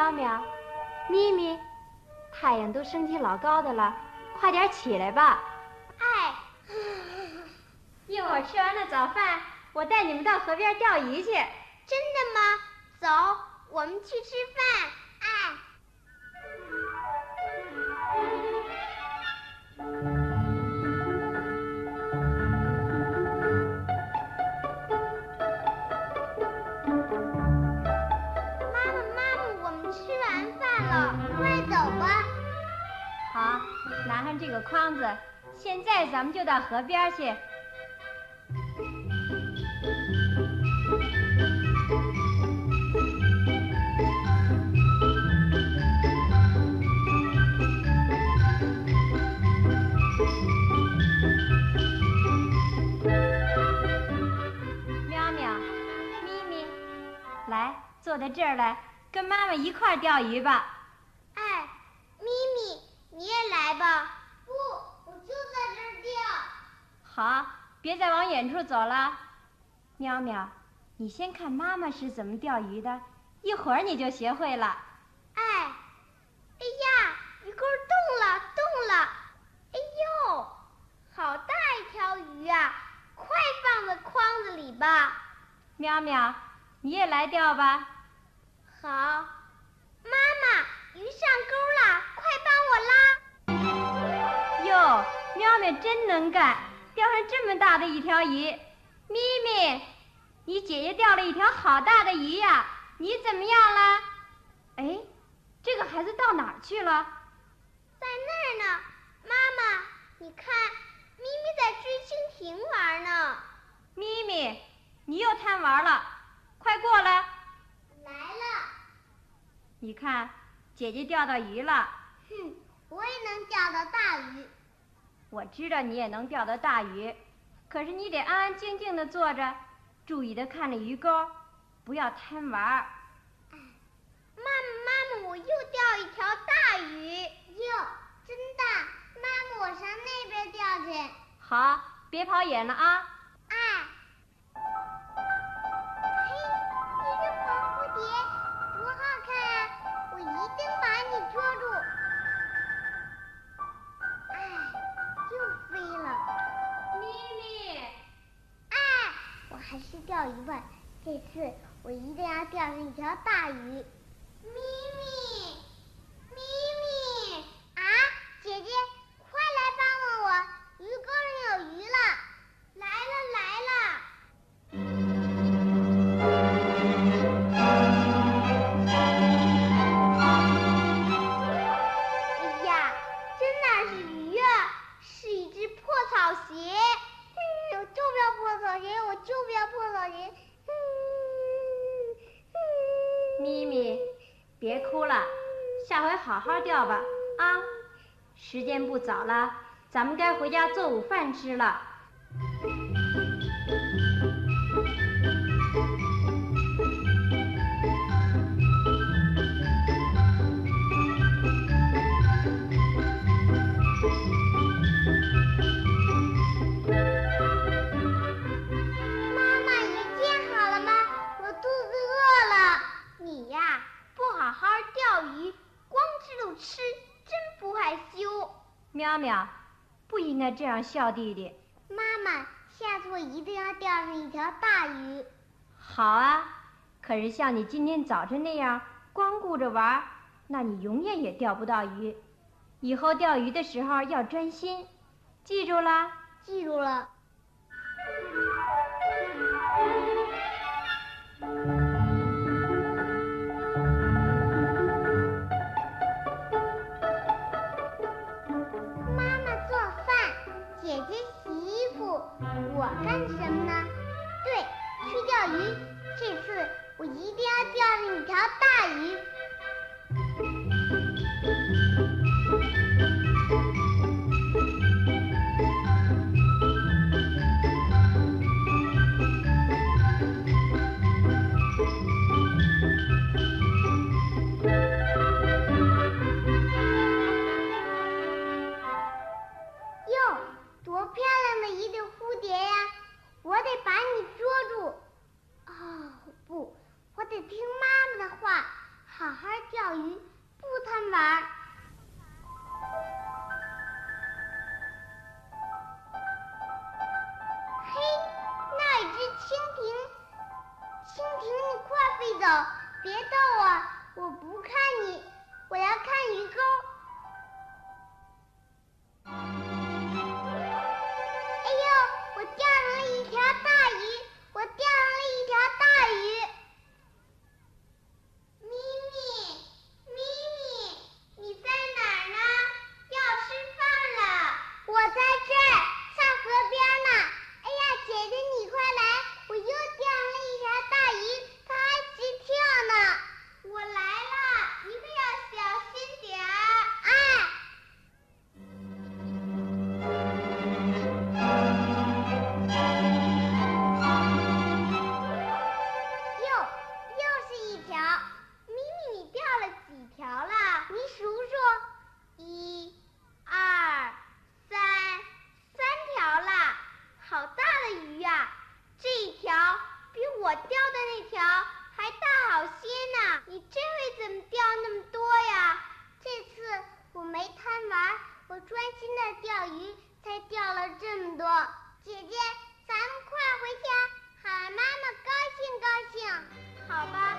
喵喵，咪咪，太阳都升起老高的了，快点起来吧。哎，一会儿吃完了早饭，我带你们到河边钓鱼去。真的吗？走，我们去吃饭。好，拿上这个筐子，现在咱们就到河边去。喵喵，咪咪，来，坐到这儿来，跟妈妈一块儿钓鱼吧。你也来吧。不，我就在这儿钓。好，别再往远处走了。喵喵，你先看妈妈是怎么钓鱼的，一会儿你就学会了。哎，哎呀，鱼钩动了，动了！哎呦，好大一条鱼啊！快放在筐子里吧。喵喵，你也来钓吧。好，妈妈，鱼上钩拉！哟，喵喵真能干，钓上这么大的一条鱼。咪咪，你姐姐钓了一条好大的鱼呀，你怎么样了？哎，这个孩子到哪儿去了？在那儿呢，妈妈，你看，咪咪在追蜻蜓玩呢。咪咪，你又贪玩了，快过来！来了。你看，姐姐钓到鱼了。哼，我也能钓到大鱼。我知道你也能钓到大鱼。可是你得安安静静的坐着，注意的看着鱼钩，不要贪玩。妈妈，妈妈，我又钓一条大鱼！哟，真大！妈妈，我上那边钓去。好，别跑远了啊！钓一半，这次我一定要钓上一条大鱼。咪咪，咪咪啊，姐姐，快来帮帮我，鱼钩上有鱼了！来了来了！哎呀，真哪是鱼啊，是一只破草鞋！我就不要破草鞋，我就不要破草鞋。咪咪，别哭了，下回好好钓吧啊！时间不早了，咱们该回家做午饭吃了。喵喵，不应该这样笑弟弟。妈妈，下次我一定要钓上一条大鱼。好啊，可是像你今天早晨那样光顾着玩，那你永远也钓不到鱼。以后钓鱼的时候要专心，记住了？记住了。我干什么呢？对，去钓鱼。这次我一定要钓上一条大鱼。我不看你我要看鱼钩。我专心的钓鱼，才钓了这么多。姐姐，咱们快回家，喊妈妈高兴高兴，好吧？